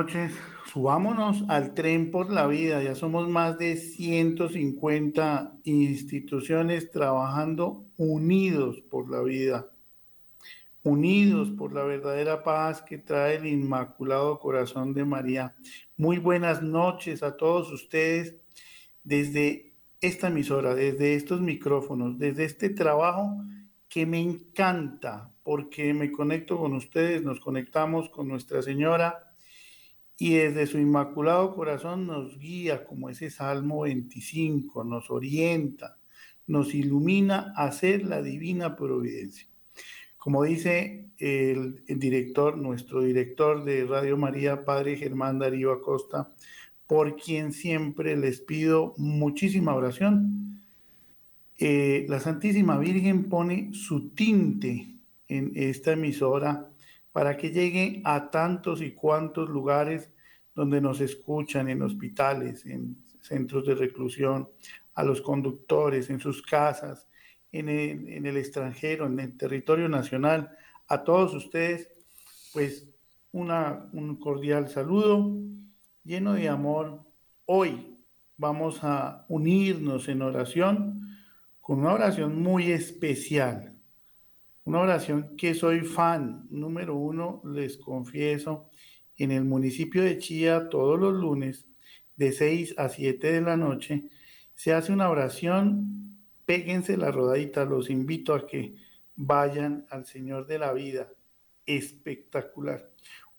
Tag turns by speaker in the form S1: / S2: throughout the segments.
S1: noches. Subámonos al tren por la vida. Ya somos más de 150 instituciones trabajando unidos por la vida, unidos por la verdadera paz que trae el Inmaculado Corazón de María. Muy buenas noches a todos ustedes desde esta emisora, desde estos micrófonos, desde este trabajo que me encanta porque me conecto con ustedes, nos conectamos con Nuestra Señora y desde su inmaculado corazón nos guía como ese Salmo 25, nos orienta, nos ilumina a hacer la divina providencia. Como dice el, director, nuestro director de Radio María, Padre Germán Darío Acosta, por quien siempre les pido muchísima oración. Eh, la Santísima Virgen pone su tinte en esta emisora para que llegue a tantos y cuantos lugares donde nos escuchan, en hospitales, en centros de reclusión, a los conductores, en sus casas, en el, extranjero, en el territorio nacional, a todos ustedes, pues un cordial saludo lleno de amor. Hoy vamos a unirnos en oración con una oración muy especial una oración que soy fan, número uno, les confieso, en el municipio de Chía todos los lunes de 6 a 7 de la noche se hace una oración, péguense la rodadita, los invito a que vayan al Señor de la vida, espectacular.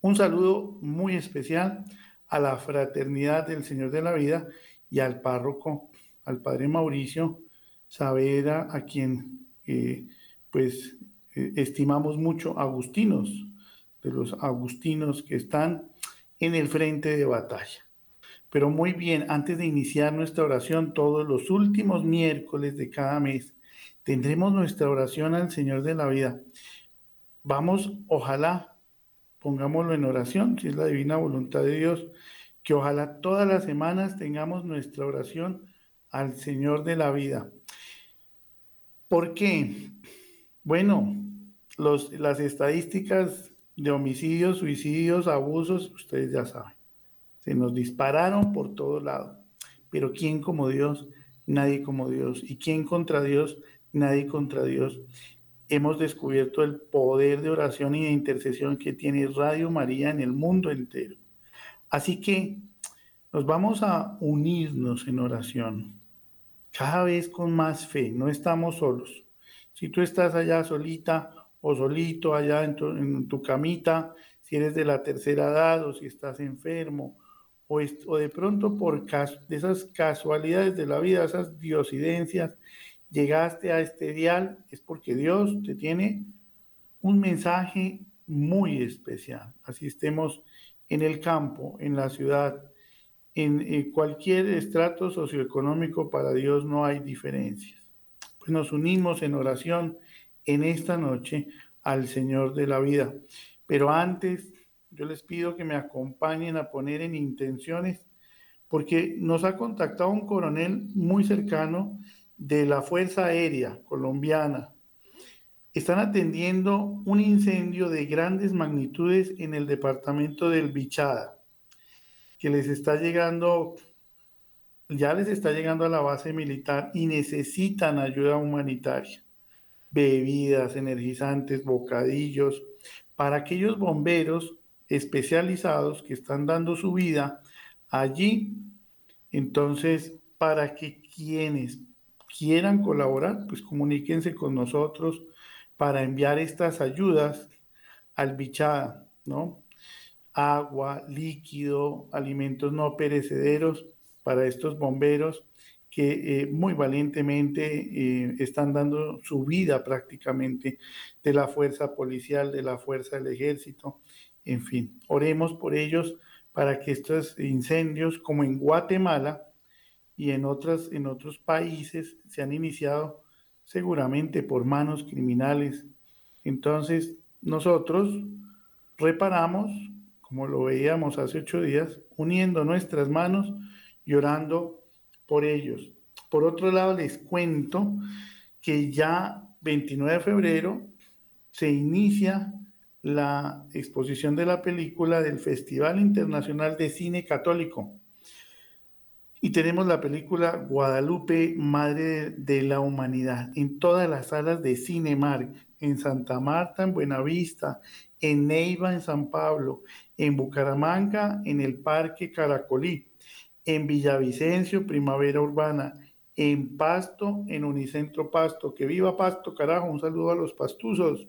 S1: Un saludo muy especial a la fraternidad del Señor de la Vida y al párroco, al Padre Mauricio Saavedra, a quien eh, pues eh, estimamos mucho agustinos, de los agustinos que están en el frente de batalla. Pero muy bien, antes de iniciar nuestra oración, todos los últimos miércoles de cada mes, tendremos nuestra oración al Señor de la vida. Vamos, ojalá, pongámoslo en oración, si es la divina voluntad de Dios, que ojalá todas las semanas tengamos nuestra oración al Señor de la vida. ¿Por qué? Bueno, los, las estadísticas de homicidios, suicidios, abusos, ustedes ya saben. Se nos dispararon por todos lados. Pero ¿quién como Dios? Nadie como Dios. ¿Y quién contra Dios? Nadie contra Dios. Hemos descubierto el poder de oración y de intercesión que tiene Radio María en el mundo entero. Así que nos vamos a unirnos en oración, cada vez con más fe. No estamos solos. Si tú estás allá solita o solito allá en tu, camita, si eres de la tercera edad o si estás enfermo, o, de pronto por de esas casualidades de la vida, esas diosidencias, llegaste a este dial, es porque Dios te tiene un mensaje muy especial. Así estemos en el campo, en la ciudad, en, en cualquier estrato socioeconómico, para Dios no hay diferencias. Pues nos unimos en oración en esta noche al Señor de la vida. Pero antes, yo les pido que me acompañen a poner en intenciones, porque nos ha contactado un coronel muy cercano de la Fuerza Aérea Colombiana. Están atendiendo un incendio de grandes magnitudes en el departamento del Bichada, que les está llegando, ya les está llegando a la base militar y necesitan ayuda humanitaria bebidas energizantes, bocadillos, para aquellos bomberos especializados que están dando su vida allí. Entonces, para que quienes quieran colaborar, pues comuníquense con nosotros para enviar estas ayudas al bichada, ¿no? Agua, líquido, alimentos no perecederos para estos bomberos que eh, muy valientemente eh, están dando su vida prácticamente de la fuerza policial, de la fuerza del ejército, en fin, oremos por ellos para que estos incendios, como en Guatemala y en, otras, en otros países, se han iniciado seguramente por manos criminales. Entonces, nosotros reparamos, como lo veíamos hace ocho días, uniendo nuestras manos y orando por ellos. Por otro lado, les cuento que ya 29 de febrero se inicia la exposición de la película del Festival Internacional de Cine Católico. Y tenemos la película Guadalupe, Madre de la Humanidad, en todas las salas de Cinemark, en Santa Marta, en Buenavista, en Neiva, en San Pablo, en Bucaramanga, en el Parque Caracolí, en Villavicencio, Primavera Urbana, en Pasto, en Unicentro Pasto. Que viva Pasto, carajo, un saludo a los pastuzos.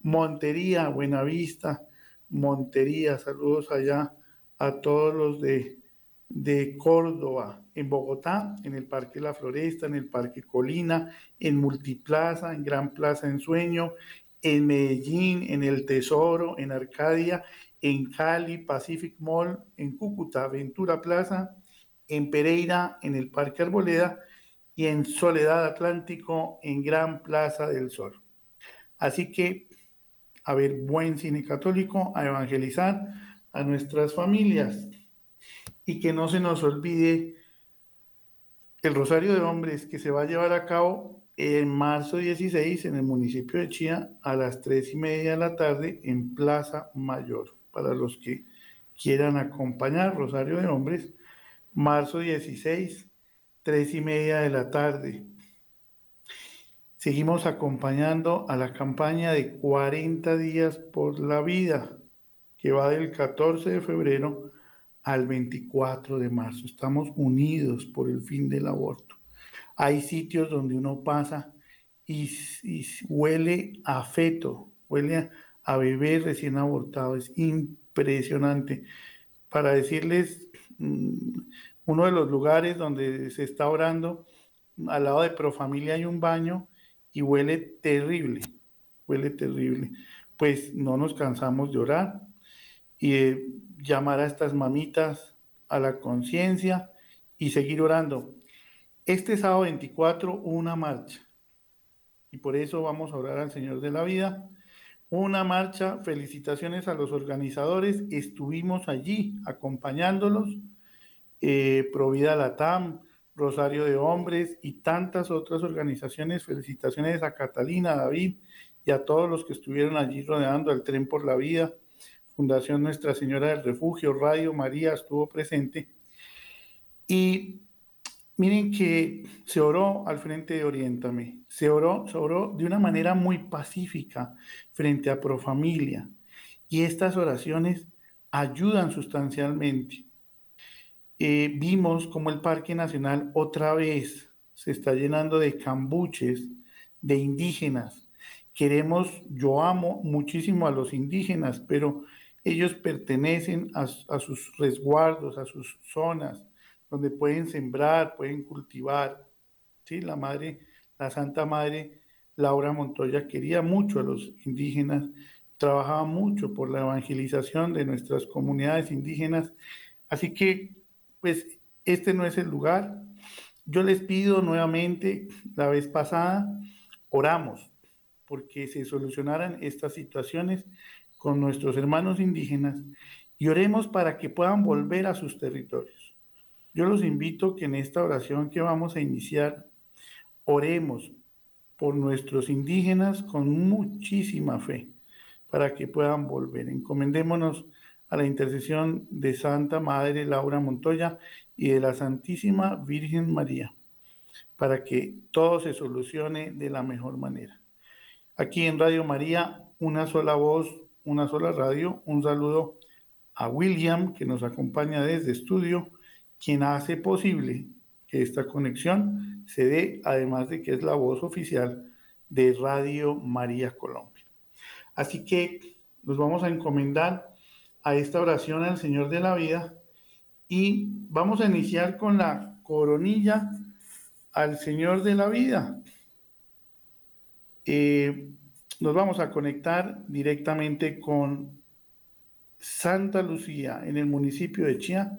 S1: Montería, Buenavista, Montería, saludos allá a todos los de de Córdoba, en Bogotá, en el Parque La Floresta, en el Parque Colina, en Multiplaza, en Gran Plaza en Sueño, en Medellín, en El Tesoro, en Arcadia, en Cali, Pacific Mall, en Cúcuta, Ventura Plaza, en Pereira, en el Parque Arboleda y en Soledad Atlántico, en Gran Plaza del Sol. Así que, a ver, buen cine católico, a evangelizar a nuestras familias y que no se nos olvide el Rosario de Hombres que se va a llevar a cabo en marzo 16 en el municipio de Chía a las 3 y media de la tarde en Plaza Mayor. Para los que quieran acompañar Rosario de Hombres, marzo 16, 3 y media de la tarde. Seguimos acompañando a la campaña de 40 días por la vida, que va del 14 de febrero al 24 de marzo. Estamos unidos por el fin del aborto. Hay sitios donde uno pasa y, huele a feto, huele a, bebé recién abortado. Es impresionante. Para decirles, uno de los lugares donde se está orando, al lado de Profamilia hay un baño y huele terrible, huele terrible. Pues no nos cansamos de orar y de llamar a estas mamitas a la conciencia y seguir orando. Este sábado 24, una marcha. Y por eso vamos a orar al Señor de la vida. Una marcha, felicitaciones a los organizadores. Estuvimos allí acompañándolos. Eh, Provida Latam, Rosario de Hombres y tantas otras organizaciones. Felicitaciones a Catalina, a David y a todos los que estuvieron allí rodeando el tren por la vida Fundación Nuestra Señora del Refugio, Radio María estuvo presente. Y miren que se oró al frente de Oriéntame, se oró, se oró de una manera muy pacífica frente a Profamilia. Y estas oraciones ayudan sustancialmente. Eh, vimos como el Parque Nacional otra vez se está llenando de cambuches, de indígenas. Queremos, yo amo muchísimo a los indígenas, pero ellos pertenecen a, sus resguardos, a sus zonas, donde pueden sembrar, pueden cultivar. ¿sí? La madre, la Santa Madre Laura Montoya quería mucho a los indígenas, trabajaba mucho por la evangelización de nuestras comunidades indígenas. Así que, pues, este no es el lugar. Yo les pido nuevamente, la vez pasada, oramos porque se solucionaran estas situaciones con nuestros hermanos indígenas y oremos para que puedan volver a sus territorios. Yo los invito que en esta oración que vamos a iniciar, oremos por nuestros indígenas con muchísima fe para que puedan volver. Encomendémonos a la intercesión de Santa Madre Laura Montoya y de la Santísima Virgen María, para que todo se solucione de la mejor manera. Aquí en Radio María, una sola voz, una sola radio. Un saludo a William, que nos acompaña desde estudio, quien hace posible que esta conexión se dé, además de que es la voz oficial de Radio María Colombia. Así que nos vamos a encomendar a esta oración al Señor de la vida y vamos a iniciar con la coronilla al Señor de la vida. Eh, nos vamos a conectar directamente con Santa Lucía en el municipio de Chía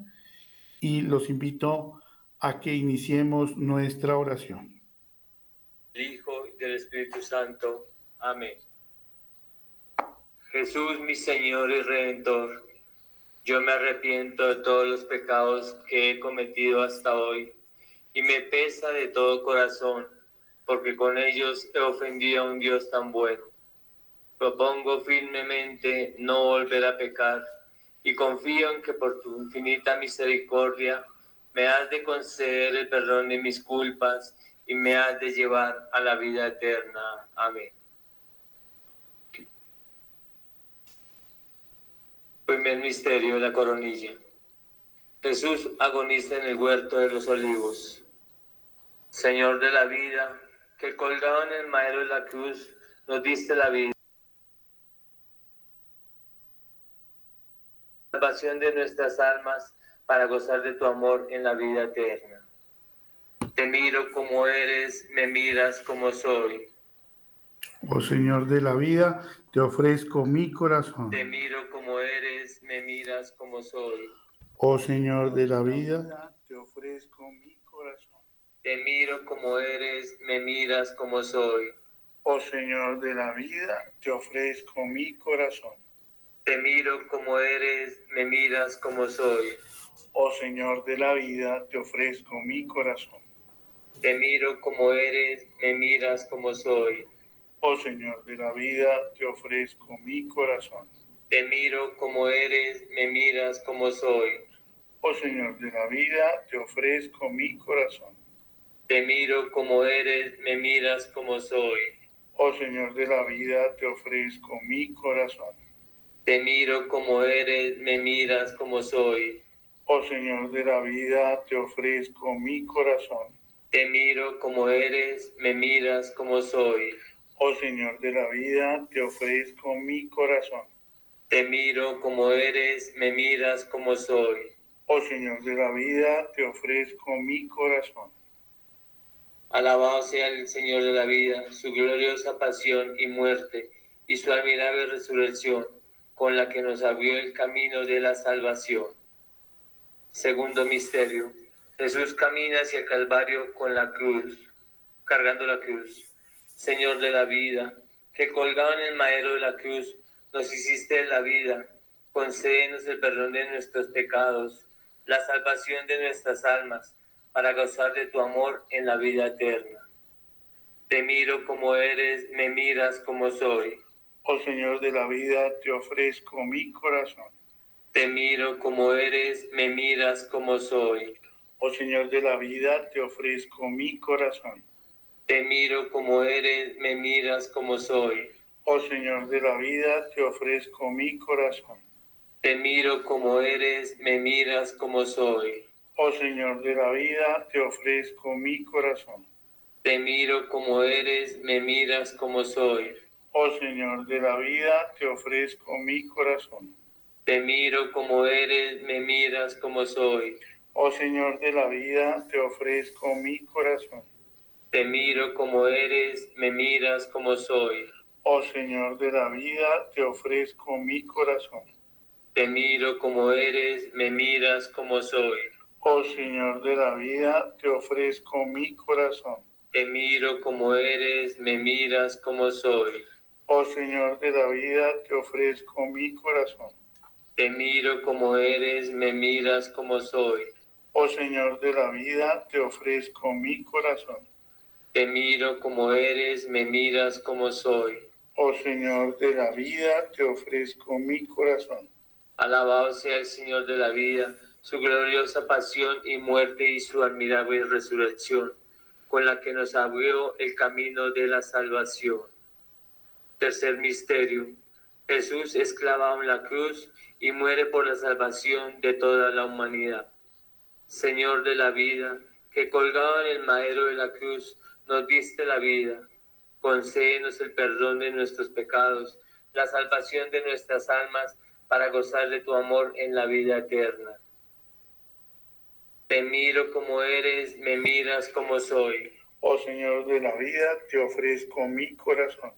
S1: y los invito a que iniciemos nuestra oración.
S2: El Hijo del Espíritu Santo. Amén. Jesús, mi Señor y Redentor, yo me arrepiento de todos los pecados que he cometido hasta hoy y me pesa de todo corazón porque con ellos he ofendido a un Dios tan bueno. Propongo firmemente no volver a pecar y confío en que por tu infinita misericordia me has de conceder el perdón de mis culpas y me has de llevar a la vida eterna. Amén. Primer misterio, la coronilla. Jesús agoniza en el huerto de los olivos. Señor de la vida, que colgado en el madero de la cruz nos diste la vida. Salvación de nuestras almas para gozar de tu amor en la vida eterna. Te miro como eres, me miras como soy.
S3: Oh Señor de la vida, te ofrezco mi corazón.
S2: Te miro como eres, me miras como soy.
S3: Oh Señor de la vida, te ofrezco mi corazón.
S2: Te miro como eres, me miras como soy.
S3: Oh Señor de la vida, te ofrezco mi corazón.
S2: Te miro como eres, me miras como soy.
S3: Oh Señor de la vida, te ofrezco mi corazón.
S2: Te miro como eres, me miras como soy.
S3: Oh Señor de la vida, te ofrezco mi corazón.
S2: Te miro como eres, me miras como soy.
S3: Oh Señor de la vida, te ofrezco mi corazón.
S2: Te miro como eres, me miras como soy.
S3: Oh Señor de la vida, te ofrezco mi corazón.
S2: Te miro como eres, me miras como soy.
S3: Oh Señor de la vida, te ofrezco mi corazón.
S2: Te miro como eres, me miras como soy.
S3: Oh Señor de la vida, te ofrezco mi corazón.
S2: Te miro como eres, me miras como soy.
S3: Oh Señor de la vida, te ofrezco mi corazón.
S2: Alabado sea el Señor de la vida, su gloriosa pasión y muerte, y su admirable resurrección, con la que nos abrió el camino de la salvación. Segundo misterio Jesús camina hacia el Calvario con la cruz, cargando la cruz. Señor de la vida, que colgado en el madero de la cruz nos hiciste la vida, concédenos el perdón de nuestros pecados, la salvación de nuestras almas, para gozar de tu amor en la vida eterna. Te miro como eres, me miras como soy.
S3: Oh Señor de la vida, te ofrezco mi corazón.
S2: Te miro como eres, me miras como soy.
S3: Oh Señor de la vida, te ofrezco mi corazón.
S2: Te miro como eres, me miras como soy.
S3: Oh Señor de la vida, te ofrezco mi corazón.
S2: Te miro como eres, me miras como soy.
S3: Oh Señor de la vida, te ofrezco mi corazón.
S2: Te miro como eres, me miras como soy.
S3: Oh Señor de la vida, te ofrezco mi corazón.
S2: Te miro como eres, me miras como soy.
S3: Oh Señor de la vida, te ofrezco mi corazón.
S2: Te miro como eres, me miras como soy.
S3: Oh Señor de la vida, te ofrezco mi corazón.
S2: Te miro como eres, me miras como soy.
S3: Oh Señor de la vida, te ofrezco mi corazón.
S2: Te miro como eres, me miras como soy.
S3: Oh Señor de la vida, te ofrezco mi corazón.
S2: Te miro como eres, me miras como soy.
S3: Oh Señor de la vida, te ofrezco mi corazón.
S2: Te miro como eres, me miras como soy.
S3: Oh Señor de la vida, te ofrezco mi corazón.
S2: Alabado sea el Señor de la vida, su gloriosa pasión y muerte y su admirable resurrección, con la que nos abrió el camino de la salvación. Tercer misterio. Jesús es clavado en la cruz y muere por la salvación de toda la humanidad. Señor de la vida, que colgado en el madero de la cruz nos diste la vida, concédenos el perdón de nuestros pecados, la salvación de nuestras almas, para gozar de tu amor en la vida eterna. Te miro como eres, me miras como soy.
S3: Oh Señor de la vida, te ofrezco mi corazón.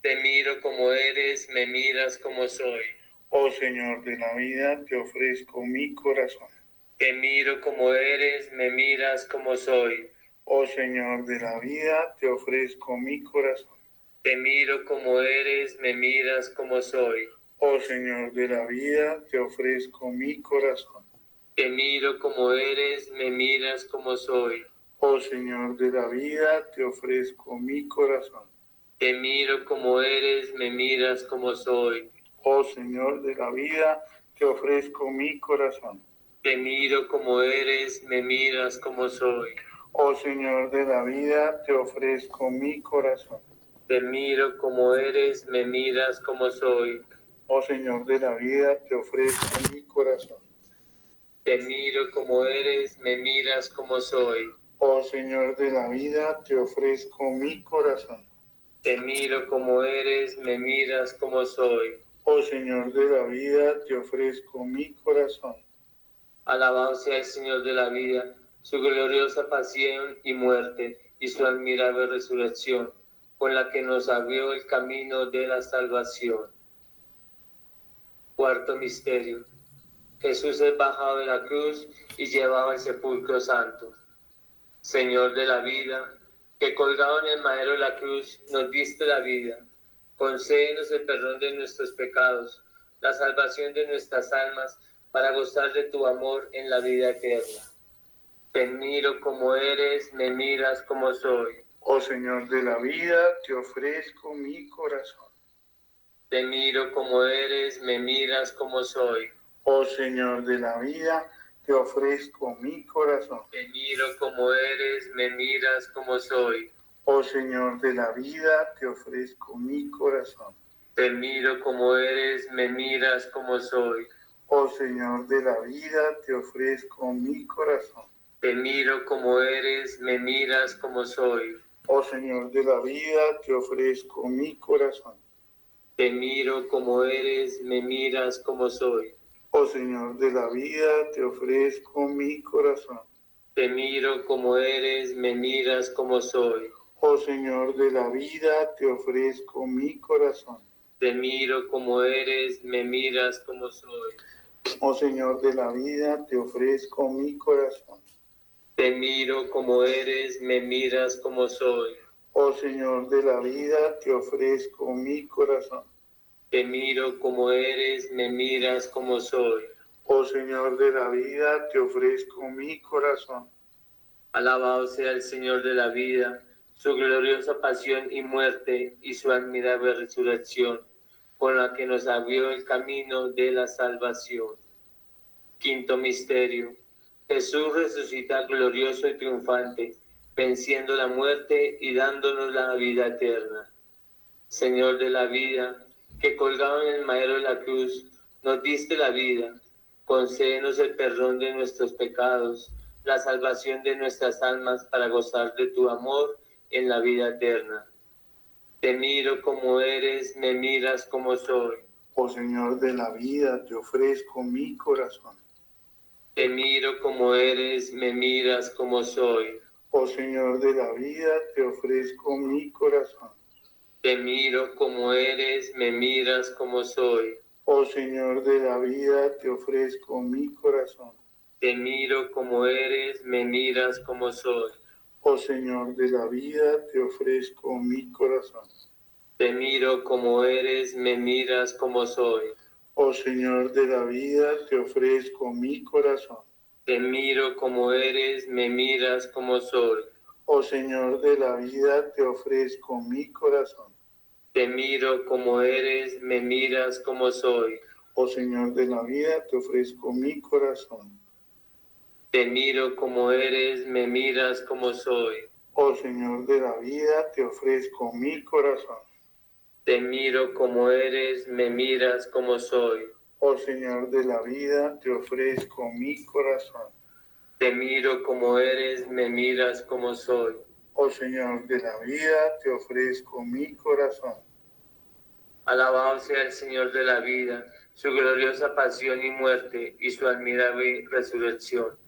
S2: Te miro como eres, me miras como soy.
S3: Oh Señor de la vida, te ofrezco mi corazón.
S2: Te miro como eres, me miras como soy.
S3: Oh Señor de la vida, te ofrezco mi corazón.
S2: Te miro como eres, me miras como soy.
S3: Oh Señor de la vida, te ofrezco mi corazón.
S2: Te miro como eres, me miras como soy.
S3: Oh Señor de la vida, te ofrezco mi corazón.
S2: Te miro como eres, me miras como soy.
S3: Oh Señor de la vida, te ofrezco mi corazón.
S2: Te miro como eres, me miras como soy.
S3: Oh Señor de la vida, te ofrezco mi corazón.
S2: Te miro como eres, me miras como soy.
S3: Oh Señor de la vida, te ofrezco mi corazón.
S2: Te miro como eres, me miras como soy.
S3: Oh Señor de la vida, te ofrezco mi corazón.
S2: Te miro como eres, me miras como soy.
S3: Oh Señor de la vida, te ofrezco mi corazón.
S2: Alabado sea el Señor de la vida, su gloriosa pasión y muerte y su admirable resurrección, con la que nos abrió el camino de la salvación. Cuarto misterio. Jesús es bajado de la cruz y llevado al sepulcro santo. Señor de la vida, que colgado en el madero de la cruz nos diste la vida, concédenos el perdón de nuestros pecados, la salvación de nuestras almas, para gozar de tu amor en la vida eterna. Te miro como eres, me miras como soy.
S3: Oh Señor de la vida, te ofrezco mi corazón.
S2: Te miro como eres, me miras como soy.
S3: Oh Señor de la vida, te ofrezco mi corazón.
S2: Te miro como eres, me miras como soy.
S3: Oh Señor de la vida, te ofrezco mi corazón.
S2: Te miro como eres, me miras como soy.
S3: Oh Señor de la vida, te ofrezco mi corazón.
S2: Te miro como eres, me miras como soy.
S3: Oh Señor de la vida, te ofrezco mi corazón.
S2: Te miro como eres, me miras como soy.
S3: Oh Señor de la vida, te ofrezco mi corazón.
S2: Te miro como eres, me miras como soy.
S3: Oh Señor de la vida, te ofrezco mi corazón.
S2: Te miro como eres, me miras como soy.
S3: Oh Señor de la vida, te ofrezco mi corazón.
S2: Te miro como eres, me miras como soy.
S3: Oh Señor de la vida, te ofrezco mi corazón.
S2: Te miro como eres, me miras como soy.
S3: Oh Señor de la vida, te ofrezco mi corazón.
S2: Alabado sea el Señor de la vida, su gloriosa pasión y muerte y su admirable resurrección, con la que nos abrió el camino de la salvación. Quinto misterio. Jesús resucita glorioso y triunfante, venciendo la muerte y dándonos la vida eterna. Señor de la vida, que colgado en el madero de la cruz, nos diste la vida, concédenos el perdón de nuestros pecados, la salvación de nuestras almas para gozar de tu amor en la vida eterna. Te miro como eres, me miras como soy.
S3: Oh Señor de la vida, te ofrezco mi corazón.
S2: Te miro como eres, me miras como soy.
S3: Oh Señor de la vida, te ofrezco mi corazón.
S2: Te miro como eres, me miras como soy.
S3: Oh Señor de la vida, te ofrezco mi corazón.
S2: Te miro como eres, me miras como soy.
S3: Oh Señor de la vida, te ofrezco mi corazón.
S2: Te miro como eres, me miras como soy.
S3: Oh Señor de la vida, te ofrezco mi corazón.
S2: Te miro como eres, me miras como soy.
S3: Oh Señor de la vida, te ofrezco mi corazón.
S2: Te miro como eres, me miras como soy.
S3: Oh Señor de la vida, te ofrezco mi corazón.
S2: Te miro como eres, me miras como soy.
S3: Oh Señor de la vida, te ofrezco mi corazón.
S2: Te miro como eres, me miras como soy.
S3: Oh Señor de la vida, te ofrezco mi corazón.
S2: Te miro como eres, me miras como soy.
S3: Oh Señor de la vida, te ofrezco mi corazón.
S2: Alabado sea el Señor de la vida, su gloriosa pasión y muerte y su admirable resurrección,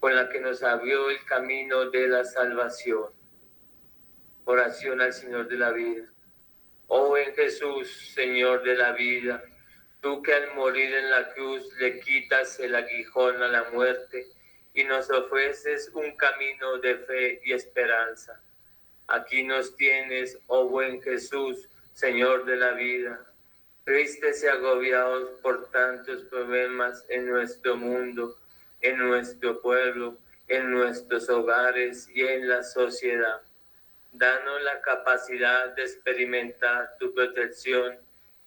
S2: con la que nos abrió el camino de la salvación. Oración al Señor de la vida. Oh en Jesús, Señor de la vida, tú que al morir en la cruz le quitas el aguijón a la muerte y nos ofreces un camino de fe y esperanza. Aquí nos tienes, oh buen Jesús, Señor de la vida, tristes y agobiados por tantos problemas en nuestro mundo, en nuestro pueblo, en nuestros hogares y en la sociedad. Danos la capacidad de experimentar tu protección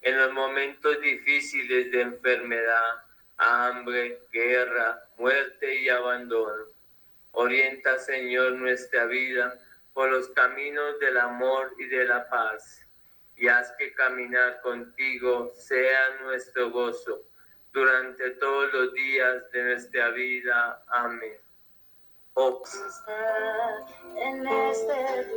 S2: en los momentos difíciles de enfermedad, hambre, guerra, muerte y abandono. Orienta, Señor, nuestra vida por los caminos del amor y de la paz, y haz que caminar contigo sea nuestro gozo durante todos los días de nuestra vida. Amén.
S4: Oh. En este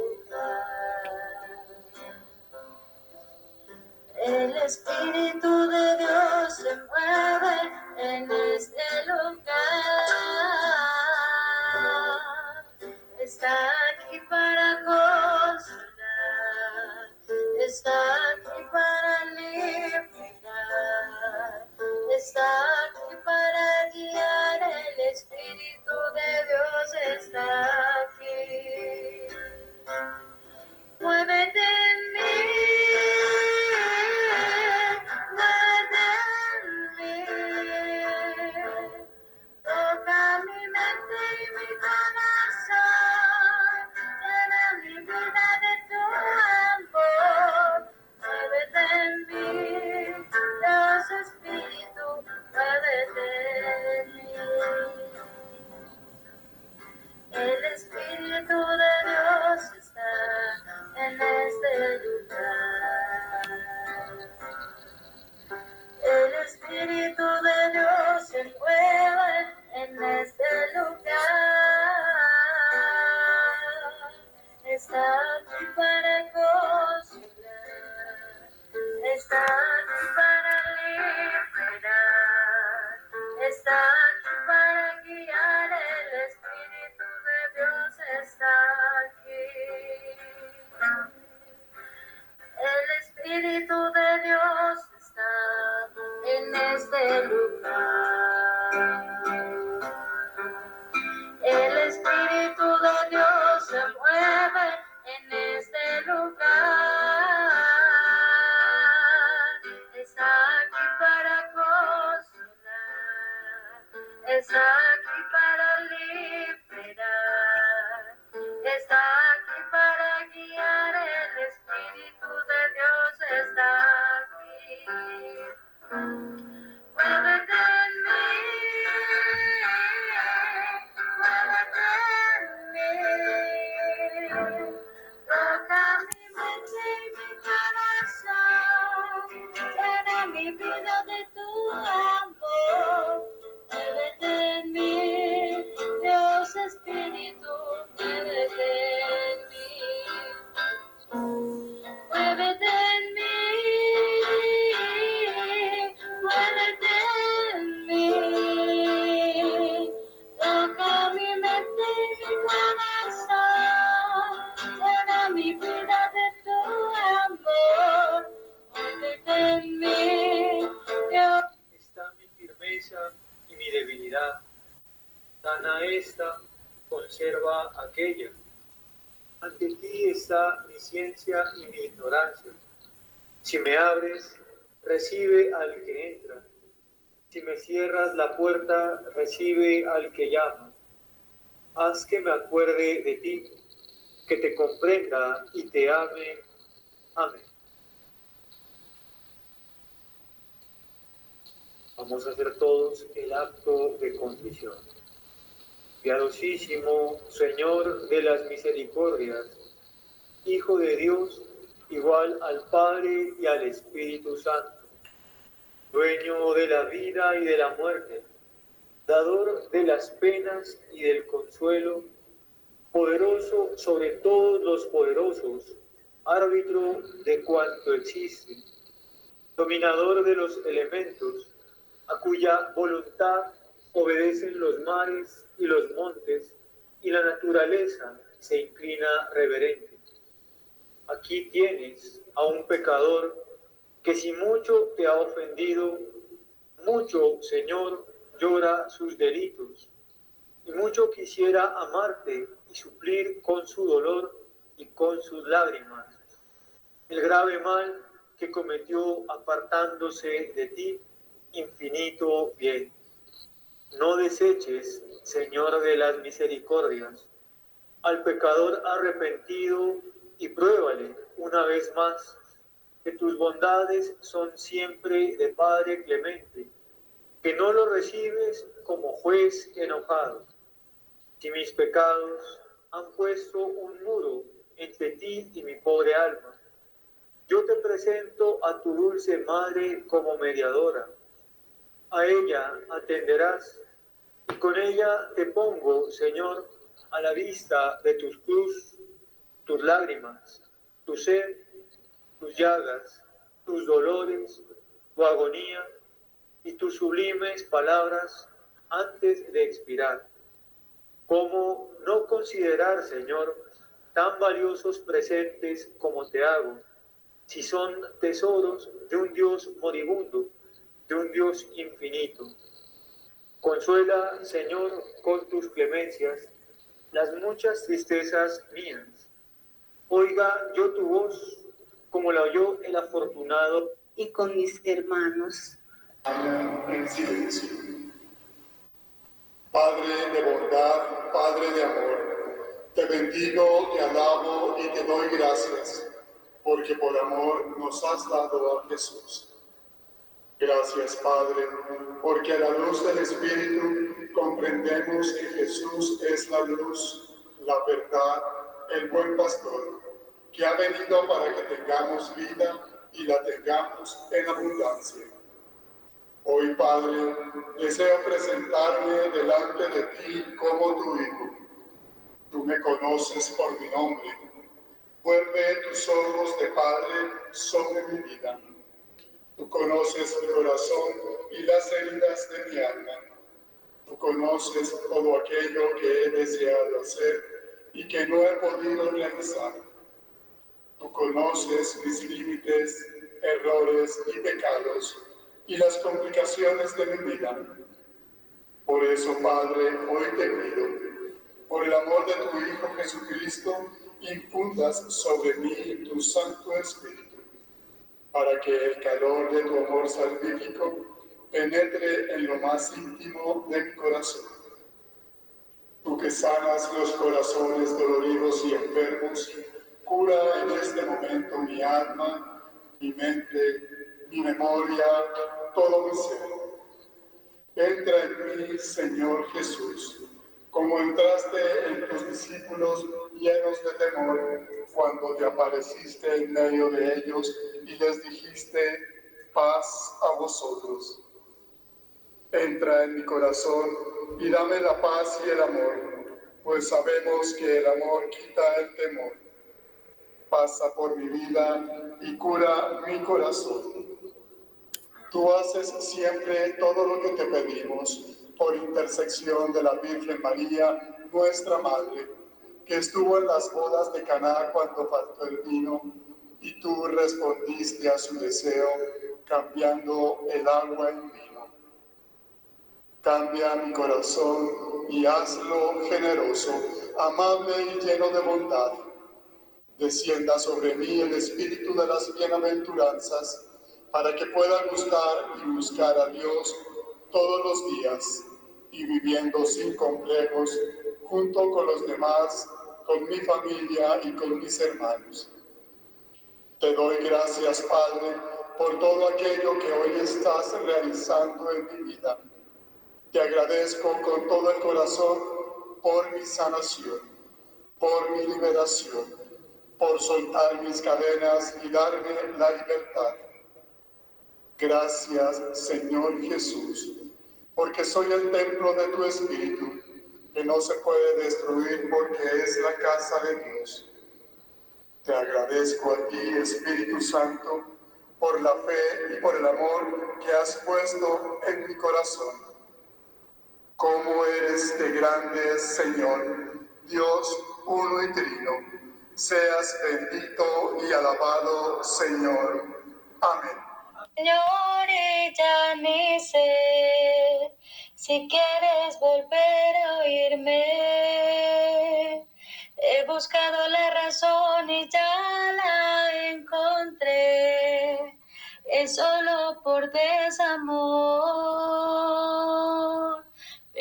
S4: El Espíritu de Dios se mueve en este lugar. Está aquí para consolar, está aquí para liberar, está aquí para guiar. El Espíritu de Dios
S5: y mi ignorancia. Si me abres, recibe al que entra. Si me cierras la puerta, recibe al que llama. Haz que me acuerde de ti, que te comprenda y te ame. Amén. Vamos a hacer todos el acto de condición. Piadosísimo Señor de las misericordias, Hijo de Dios, igual al Padre y al Espíritu Santo, dueño de la vida y de la muerte, dador de las penas y del consuelo, poderoso sobre todos los poderosos, árbitro de cuanto existe, dominador de los elementos, a cuya voluntad obedecen los mares y los montes, y la naturaleza se inclina reverente aquí tienes a un pecador que si mucho te ha ofendido, mucho, Señor, llora sus delitos, y mucho quisiera amarte y suplir con su dolor y con sus lágrimas. El grave mal que cometió apartándose de ti, infinito bien. No deseches, Señor de las misericordias, al pecador arrepentido y pruébale una vez más que tus bondades son siempre de Padre clemente, que no lo recibes como juez enojado. Si mis pecados han puesto un muro entre ti y mi pobre alma, yo te presento a tu dulce madre como mediadora. A ella atenderás y con ella te pongo, Señor, a la vista de tus cruz, tus lágrimas, tu sed, tus llagas, tus dolores, tu agonía y tus sublimes palabras antes de expirar. ¿Cómo no considerar, Señor, tan valiosos presentes como te hago, si son tesoros de un Dios moribundo, de un Dios infinito? Consuela, Señor, con tus clemencias las muchas tristezas mías. Oiga yo tu voz, como la oyó el afortunado.
S6: Y con mis hermanos.
S7: en silencio. Padre de bondad, Padre de amor, te bendigo, te alabo y te doy gracias, porque por amor nos has dado a Jesús. Gracias, Padre, porque a la luz del Espíritu comprendemos que Jesús es la luz, la verdad, el buen pastor, que ha venido para que tengamos vida y la tengamos en abundancia. Hoy, Padre, deseo presentarme delante de ti como tu Hijo. Tú me conoces por mi nombre. Vuelve tus ojos de Padre sobre mi vida. Tú conoces mi corazón y las heridas de mi alma. Tú conoces todo aquello que he deseado hacer y que no he podido realizar. Tú conoces mis límites, errores y pecados y las complicaciones de mi vida. Por eso, Padre, hoy te pido, por el amor de tu Hijo Jesucristo, infundas sobre mí tu Santo Espíritu, para que el calor de tu amor salvífico penetre en lo más íntimo de mi corazón. Tú que sanas los corazones doloridos y enfermos, cura en este momento mi alma, mi mente, mi memoria, todo mi ser. Entra en mí, Señor Jesús, como entraste en tus discípulos llenos de temor cuando te apareciste en medio de ellos y les dijiste, paz a vosotros. Entra en mi corazón y dame la paz y el amor, pues sabemos que el amor quita el temor. Pasa por mi vida y cura mi corazón Tú haces siempre todo lo que te pedimos por intersección de la Virgen María, nuestra Madre, que estuvo en las bodas de Caná cuando faltó el vino y tú respondiste a su deseo cambiando el agua en vino. Cambia mi corazón y hazlo generoso, amable y lleno de bondad. Descienda sobre mí el espíritu de las bienaventuranzas para que pueda gustar y buscar a Dios todos los días y viviendo sin complejos junto con los demás, con mi familia y con mis hermanos. Te doy gracias, Padre, por todo aquello que hoy estás realizando en mi vida. Te agradezco con todo el corazón por mi sanación, por mi liberación, por soltar mis cadenas y darme la libertad. Gracias, Señor Jesús, porque soy el templo de tu Espíritu, que no se puede destruir porque es la casa de Dios. Te agradezco a ti, Espíritu Santo, por la fe y por el amor que has puesto en mi corazón. Cómo eres de grande, Señor, Dios uno y trino. Seas bendito y alabado, Señor. Amén.
S4: Señor, ya mi ser, si quieres volver a oírme. He buscado la razón y ya la encontré. Es solo por desamor.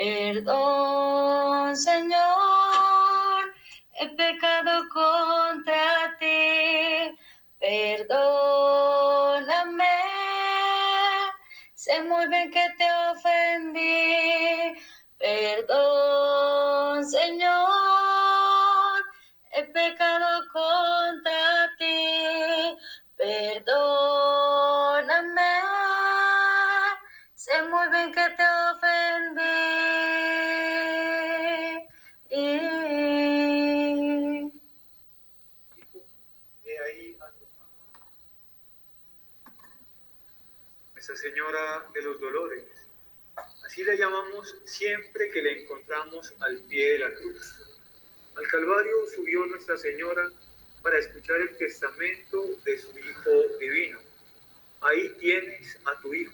S4: Perdón, Señor, he pecado contra ti, perdóname. Sé muy bien que te ofendí, perdón,
S5: siempre que la encontramos al pie de la cruz. Al Calvario subió Nuestra Señora para escuchar el testamento de su Hijo Divino. Ahí tienes a tu Hijo.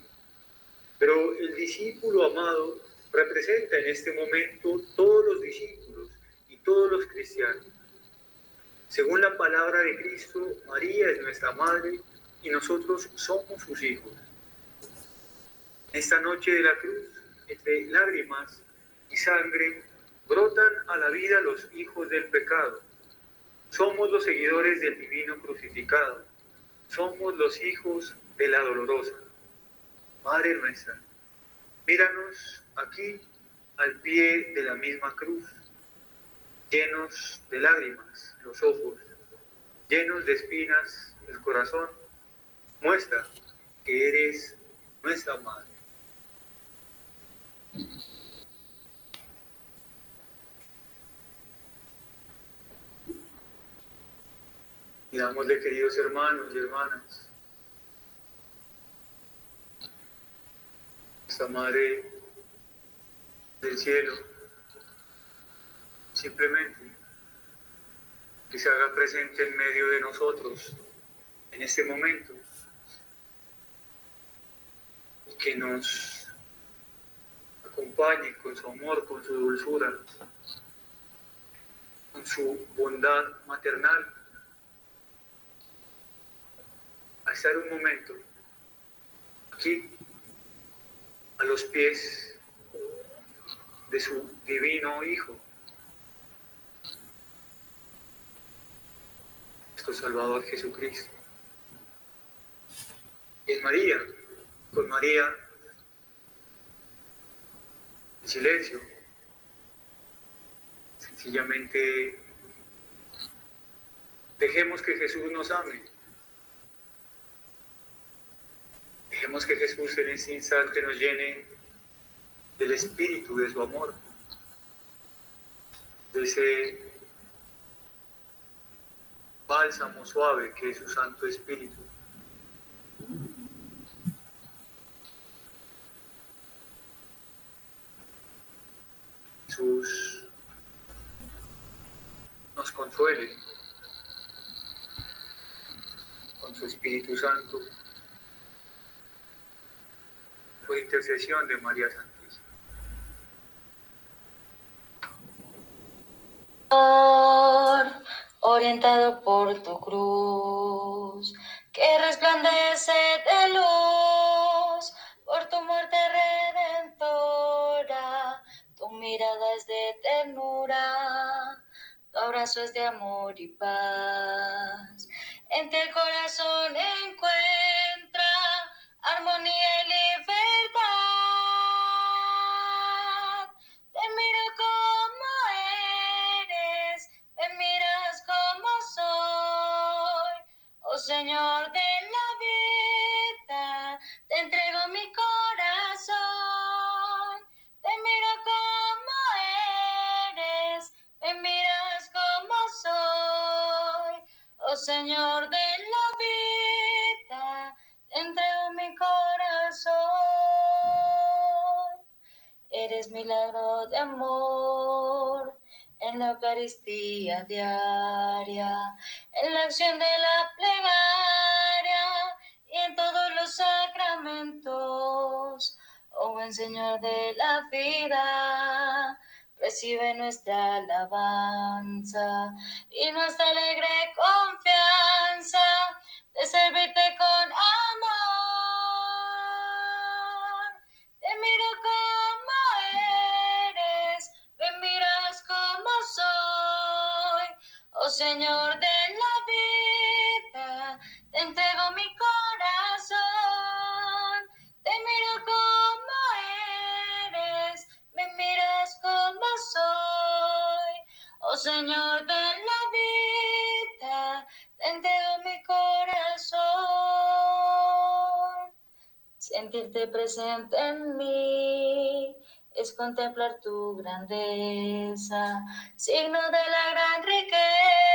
S5: Pero el discípulo amado representa en este momento todos los discípulos y todos los cristianos. Según la palabra de Cristo, María es nuestra madre y nosotros somos sus hijos. Esta noche de la cruz, entre lágrimas y sangre, brotan a la vida los hijos del pecado. Somos los seguidores del divino crucificado. Somos los hijos de la dolorosa. Madre nuestra, míranos aquí al pie de la misma cruz, llenos de lágrimas los ojos, llenos de espinas el corazón. Muestra que eres nuestra madre. Digámosle, queridos hermanos y hermanas, esta Madre del cielo, simplemente que se haga presente en medio de nosotros en este momento, que nos acompañe con su amor, con su dulzura, con su bondad maternal, a estar un momento aquí, a los pies de su divino Hijo, nuestro Salvador Jesucristo. Y en María, con María silencio. Sencillamente dejemos que Jesús nos ame. Dejemos que Jesús en este instante nos llene del espíritu de su amor, de ese bálsamo suave que es su Santo Espíritu. nos consuele con su Espíritu Santo por intercesión de María Santísima.
S4: Orientado por tu cruz, que resplandece de luz por tu muerte redentora tu mirada es de ternura, tu abrazo es de amor y paz. En el corazón encuentra armonía y libertad. Te miro como eres, te miras como soy, oh Señor milagro de amor en la Eucaristía diaria, en la acción de la plegaria y en todos los sacramentos. Oh buen Señor de la vida, recibe nuestra alabanza y nuestra alegre Señor de la vida, te entrego mi corazón, te miro como eres, me miras como soy. Oh Señor de la vida, te entrego mi corazón, sentirte presente en mí es contemplar tu grandeza, signo de la gran riqueza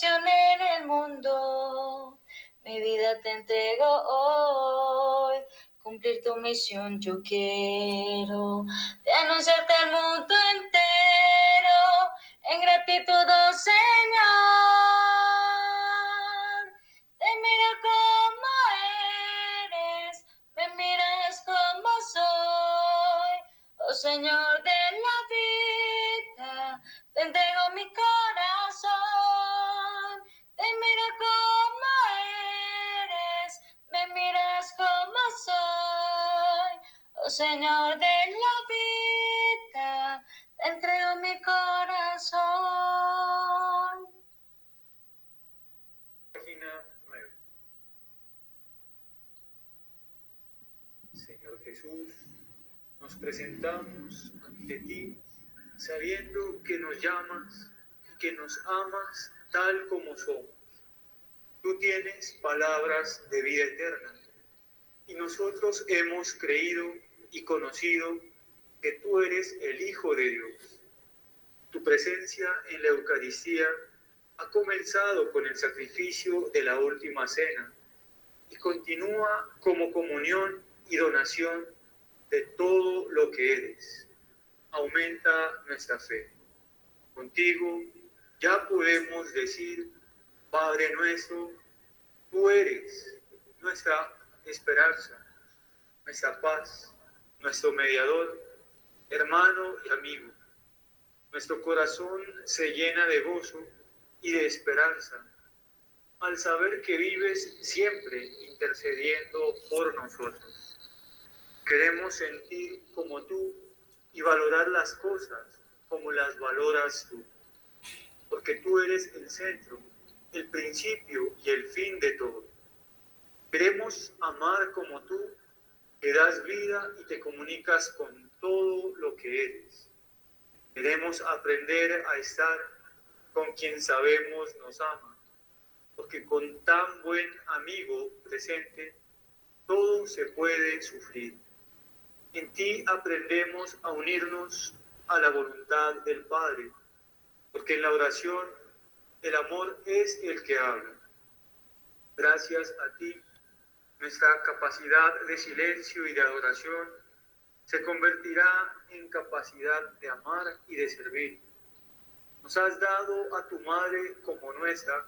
S4: en el mundo. Mi vida te entrego hoy, cumplir tu misión yo quiero, de anunciarte al mundo entero, en gratitud, oh Señor. Señor de la vida, Señor de la vida, te mi corazón.
S5: Página 9. Señor Jesús, nos presentamos ante ti sabiendo que nos llamas y que nos amas tal como somos. Tú tienes palabras de vida eterna y nosotros hemos creído y conocido que tú eres el Hijo de Dios. Tu presencia en la Eucaristía ha comenzado con el sacrificio de la última cena y continúa como comunión y donación de todo lo que eres. Aumenta nuestra fe. Contigo ya podemos decir, Padre nuestro, tú eres nuestra esperanza, nuestra paz, nuestro mediador, hermano y amigo. Nuestro corazón se llena de gozo y de esperanza al saber que vives siempre intercediendo por nosotros. Queremos sentir como tú y valorar las cosas como las valoras tú. Porque tú eres el centro, el principio y el fin de todo. Queremos amar como tú, que das vida y te comunicas con todo lo que eres. Queremos aprender a estar con quien sabemos nos ama, porque con tan buen amigo presente, todo se puede sufrir. En ti aprendemos a unirnos a la voluntad del Padre, porque en la oración el amor es el que habla. Gracias a ti, nuestra capacidad de silencio y de adoración se convertirá en capacidad de amar y de servir. Nos has dado a tu Madre como nuestra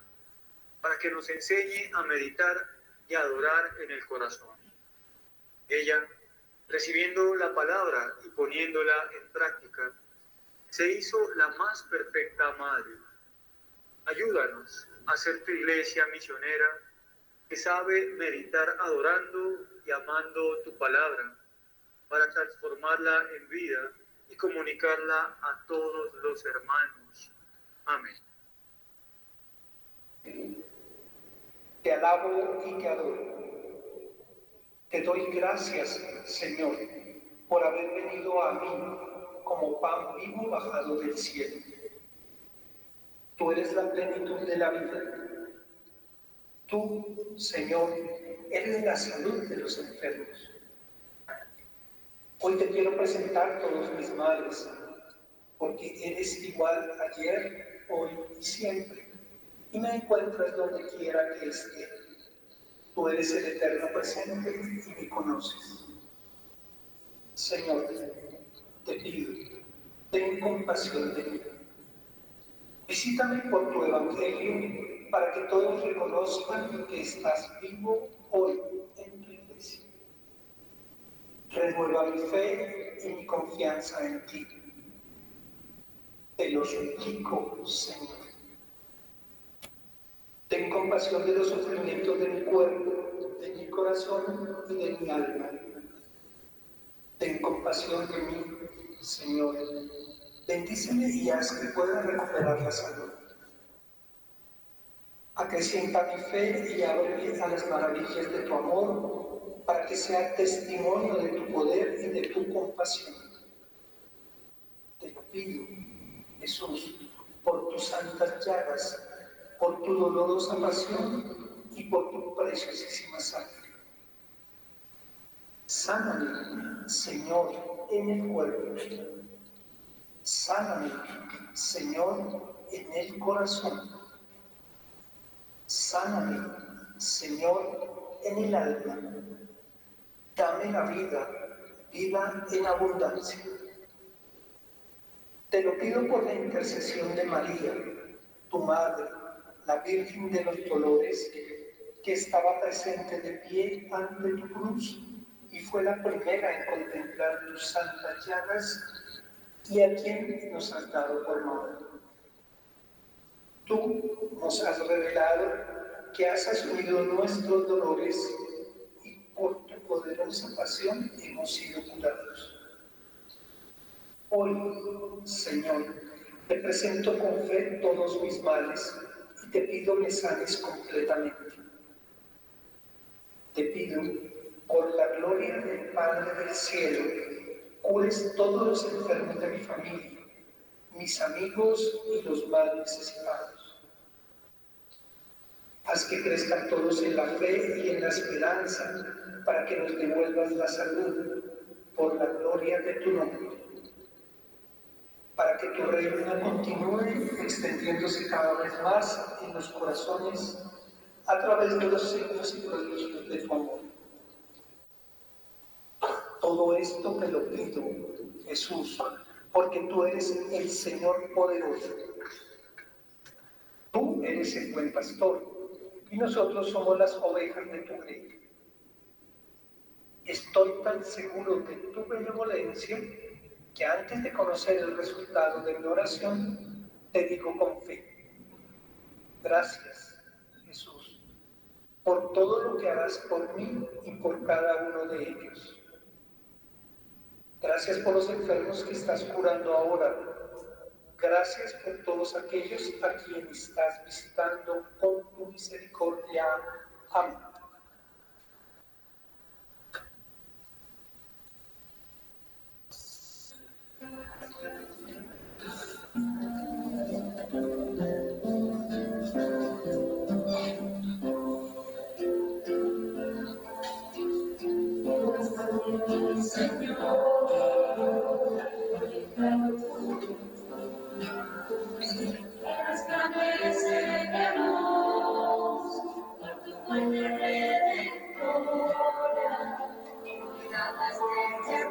S5: para que nos enseñe a meditar y adorar en el corazón. Ella recibiendo la palabra y poniéndola en práctica, se hizo la más perfecta madre. Ayúdanos a ser tu iglesia misionera que sabe meditar adorando y amando tu palabra para transformarla en vida y comunicarla a todos los hermanos. Amén.
S8: Te alabo y te adoro te doy gracias, Señor, por haber venido a mí como pan vivo bajado del cielo. Tú eres la plenitud de la vida. Señor, eres la salud de los enfermos. Hoy te quiero presentar todos mis males, porque eres igual ayer, hoy y siempre, y me encuentras donde quiera que esté Tú eres el eterno presente y me conoces. Señor, te pido, ten compasión de mí. Visítame por tu evangelio para que todos reconozcan que estás vivo hoy en tu iglesia. Renueva mi fe y mi confianza en ti. Te lo suplico, Señor. Ten compasión de los sufrimientos de mi cuerpo, de mi corazón y de mi alma. Ten compasión de mí, Señor. Bendíceme y haz que pueda recuperar la salud. Acrecienta mi fe y ábreme a las maravillas de tu amor para que sea testimonio de tu poder y de tu compasión. Te lo pido, Jesús, por tus santas llagas, por tu dolorosa pasión y por tu preciosísima sangre. Sáname, Señor, en el cuerpo. Sáname, Señor, en el corazón. Sáname, Señor, en el alma. Dame la vida, vida en abundancia. Te lo pido por la intercesión de María, tu madre, la Virgen de los Dolores, que estaba presente de pie ante tu cruz y fue la primera en contemplar tus santas llagas y a quien nos has dado por madre. Tú nos has revelado que has asumido nuestros dolores y por tu poderosa pasión hemos sido curados. Hoy, Señor, te presento con fe todos mis males y te pido me sanes completamente. Te pido por la gloria del Padre del cielo, cures todos los enfermos de mi familia, mis amigos y los más necesitados. Haz que crezcan todos en la fe y en la esperanza para que nos devuelvas la salud por la gloria de tu nombre. Para que tu reino continúe extendiéndose cada vez más en los corazones a través de los signos y prodigios de tu amor. Todo esto te lo pido, Jesús, porque tú eres el Señor poderoso. Tú eres el buen pastor y nosotros somos las ovejas de tu reino. Estoy tan seguro de tu benevolencia que antes de conocer el resultado de mi oración, te digo con fe. Gracias, Jesús, por todo lo que harás por mí y por cada uno de ellos. Gracias por los enfermos que estás curando ahora. Gracias por todos aquellos a quienes estás visitando con tu misericordia. Amén.
S9: Thank you.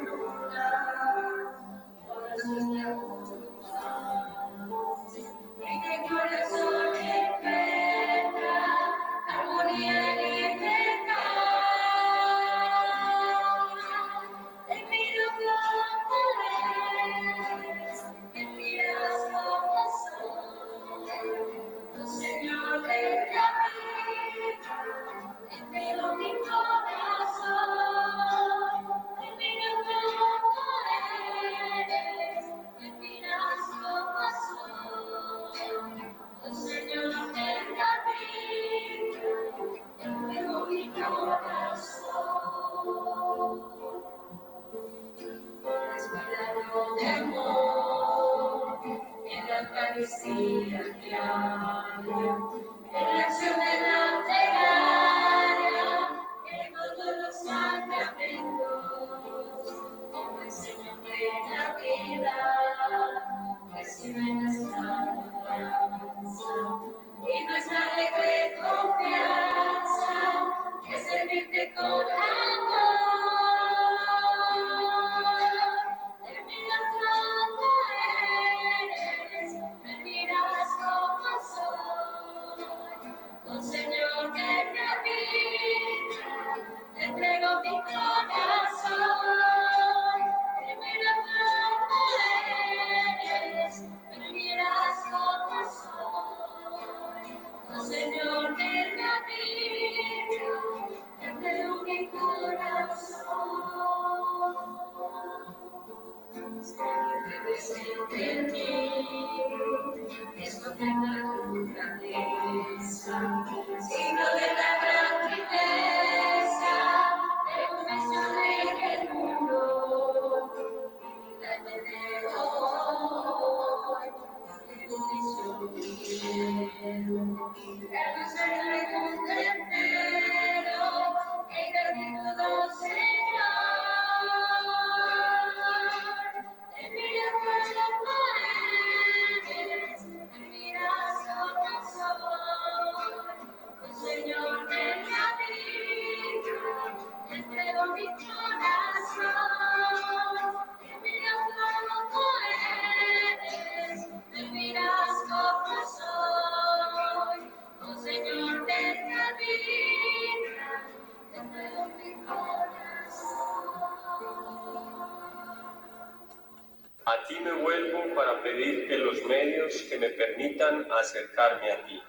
S9: Permitan acercarme a ti.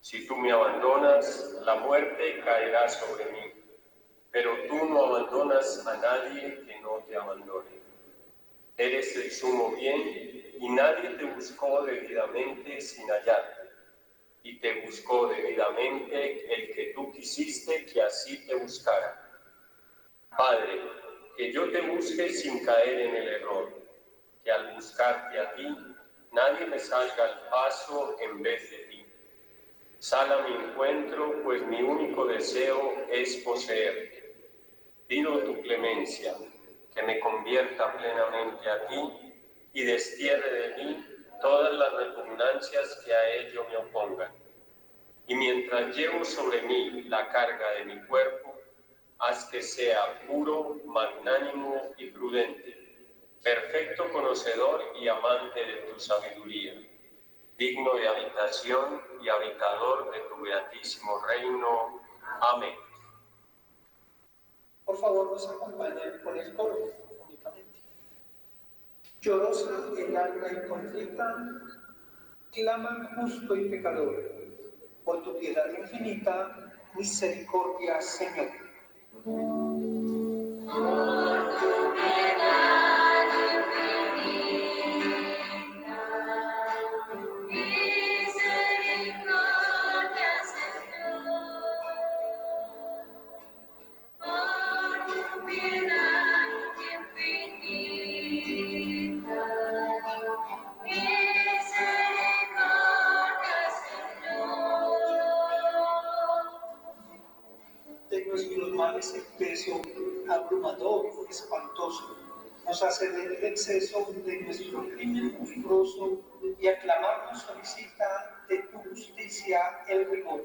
S9: Si tú me abandonas, la muerte caerá sobre mí, pero tú no abandonas a nadie que no te abandone. Eres el sumo bien y nadie te buscó debidamente sin hallarte. Y te buscó debidamente el que tú quisiste que así te buscara. Padre, que yo te busque sin caer en el error que al buscarte a ti, nadie me salga al paso en vez de ti. Sal a mi encuentro, pues mi único deseo es poseerte. Pido tu clemencia, que me convierta plenamente a ti y destierre de mí todas las repugnancias que a ello me opongan. Y mientras llevo sobre mí la carga de mi cuerpo, haz que sea puro, magnánimo y prudente perfecto conocedor y amante de tu sabiduría, digno de habitación y habitador de tu beatísimo reino. Amén.
S8: Por favor, nos acompañen con el coro únicamente. Llorosa el alma y contrita, clama justo y pecador. Por tu piedad infinita, misericordia, Señor.
S4: Por
S8: nos hace ver el exceso de nuestro crimen monstruoso y aclamarnos solicita de tu justicia el rigor.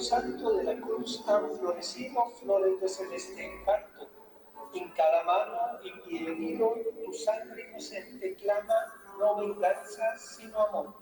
S8: Santo de la cruz han florecido flores de celeste encanto. En cada mano y pie tu sangre inocente clama, no venganza, sino amor.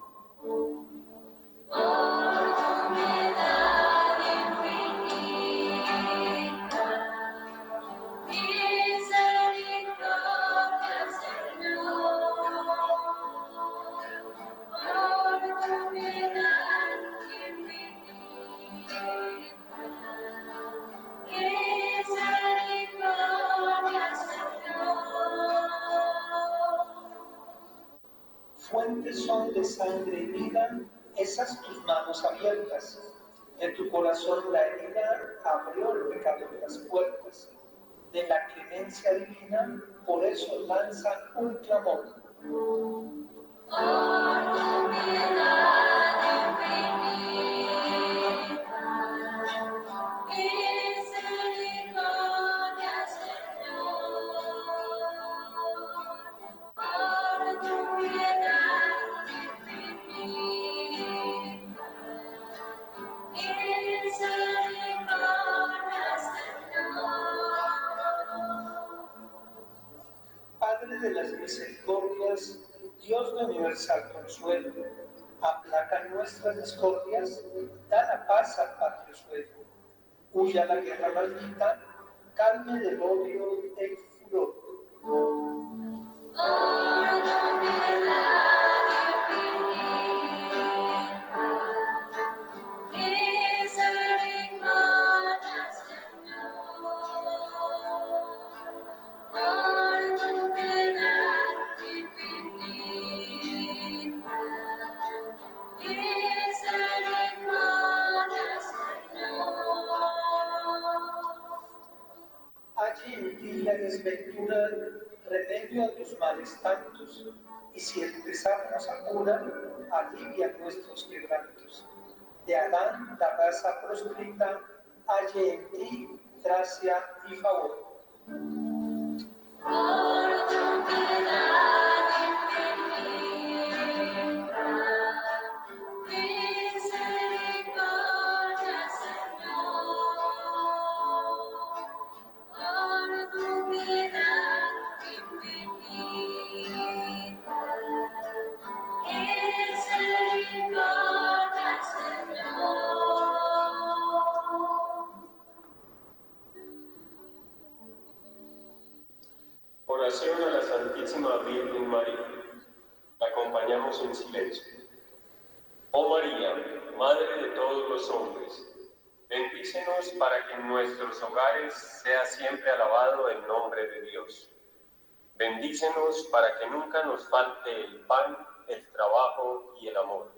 S8: Divina, por eso lanza un clamor.
S4: Piedad Dios de universal consuelo, aplaca nuestras discordias, da la paz al patrio suelo. Huya la guerra maldita, calme del odio el furor. Desventura remedio a tus males tantos, y si el pesar nos alivia nuestros quebrantos. De Adán, la raza proscrita, halle en ti gracia y favor.
S9: Bendícenos para que en nuestros hogares sea siempre alabado el nombre de Dios. Bendícenos para que nunca nos falte el pan, el trabajo y el amor.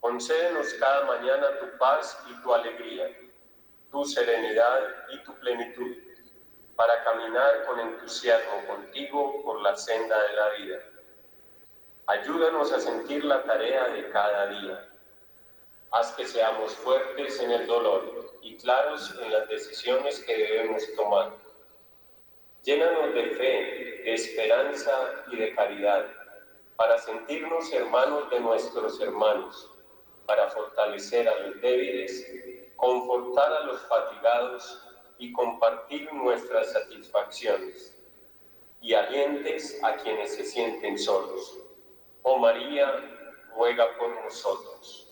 S9: Concédenos cada mañana tu paz y tu alegría, tu serenidad y tu plenitud, para caminar con entusiasmo contigo por la senda de la vida Ayúdanos a sentir la tarea de cada día. Haz que seamos fuertes en el dolor y claros en las decisiones que debemos tomar. Llénanos de fe, de esperanza y de caridad para sentirnos hermanos de nuestros hermanos, para fortalecer a los débiles, confortar a los fatigados y compartir nuestras satisfacciones, y alientes a quienes se sienten solos. Oh María, ruega por nosotros.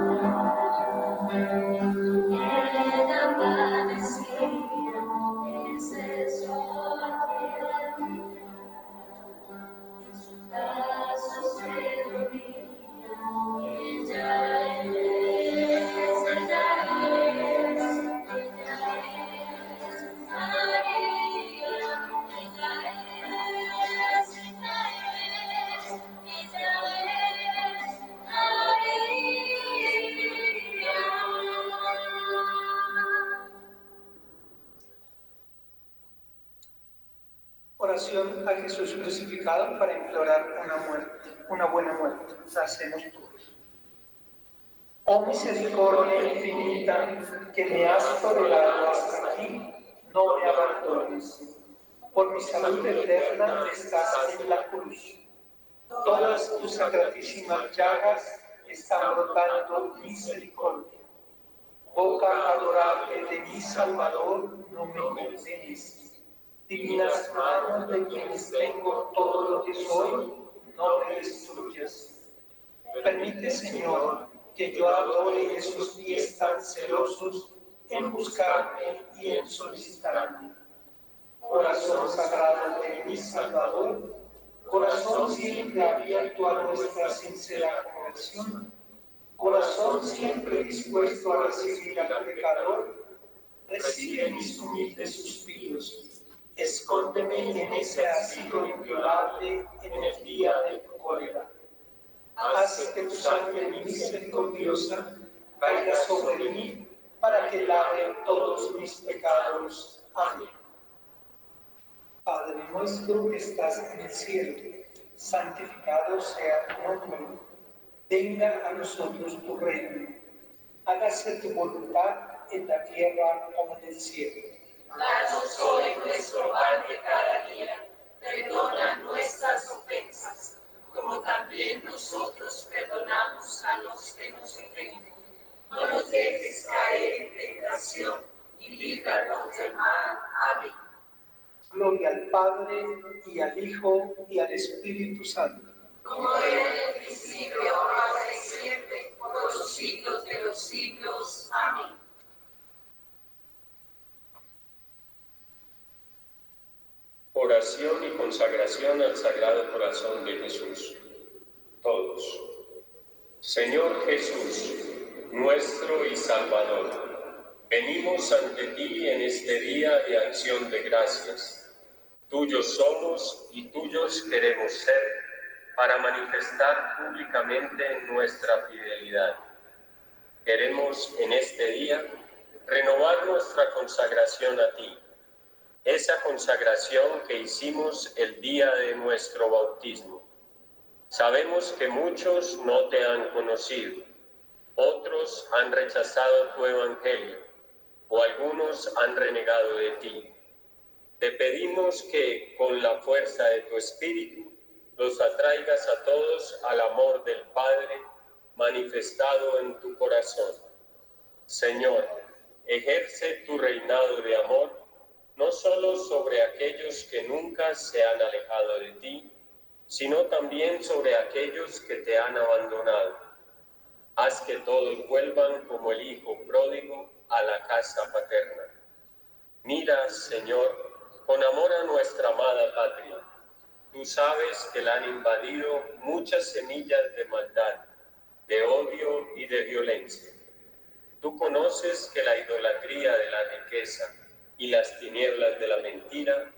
S8: Para implorar una muerte, una buena muerte. Hacemos todos. Oh misericordia infinita, que me has tolerado hasta aquí, no me abandones. Por mi salud eterna estás en la cruz. Todas tus sacratísimas llagas están brotando misericordia. Boca adorable de mi Salvador, no me condenes divinas manos de quienes tengo todo lo que soy, no me destruyas. Permite, Señor, que yo adore esos pies tan celosos en buscarme y en solicitarme. Corazón sagrado de mi Salvador, corazón siempre abierto a nuestra sincera conversión, corazón siempre dispuesto a recibir al pecador, recibe mis humildes suspiros escóndeme en ese asilo inviolable en el día de tu cólera.
S10: haz que tu sangre misericordiosa caiga sobre mí para que lave todos mis pecados. Amén. Padre nuestro que estás en el cielo, santificado sea tu nombre. Venga a nosotros tu reino. Hágase tu voluntad en la tierra como en el cielo.
S11: Danos hoy nuestro pan de cada día. Perdona nuestras ofensas, como también nosotros perdonamos a los que nos ofenden. No nos dejes caer en tentación y líbranos del mal. Amén.
S10: Gloria al Padre, y al Hijo, y al Espíritu Santo.
S11: Como era en el principio, ahora y siempre, por los siglos de los siglos. Amén.
S9: Oración y consagración al Sagrado Corazón de Jesús. Todos. Señor Jesús, nuestro y Salvador, venimos ante ti en este día de acción de gracias. Tuyos somos y tuyos queremos ser para manifestar públicamente nuestra fidelidad. Queremos en este día renovar nuestra consagración a ti esa consagración que hicimos el día de nuestro bautismo. Sabemos que muchos no te han conocido, otros han rechazado tu evangelio o algunos han renegado de ti. Te pedimos que con la fuerza de tu espíritu los atraigas a todos al amor del Padre manifestado en tu corazón. Señor, ejerce tu reinado de amor no solo sobre aquellos que nunca se han alejado de ti, sino también sobre aquellos que te han abandonado. Haz que todos vuelvan como el Hijo pródigo a la casa paterna. Mira, Señor, con amor a nuestra amada patria. Tú sabes que la han invadido muchas semillas de maldad, de odio y de violencia. Tú conoces que la idolatría de la riqueza, y las tinieblas de la mentira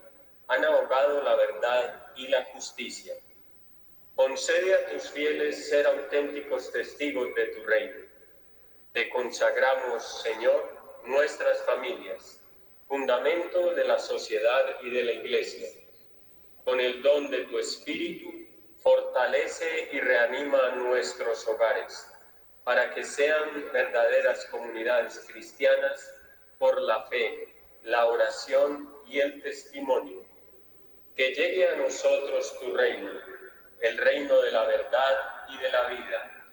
S9: han ahogado la verdad y la justicia. Concede a tus fieles ser auténticos testigos de tu reino. Te consagramos, Señor, nuestras familias, fundamento de la sociedad y de la Iglesia. Con el don de tu Espíritu, fortalece y reanima nuestros hogares, para que sean verdaderas comunidades cristianas por la fe la oración y el testimonio. Que llegue a nosotros tu reino, el reino de la verdad y de la vida,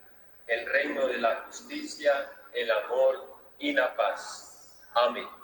S9: el reino de la justicia, el amor y la paz. Amén.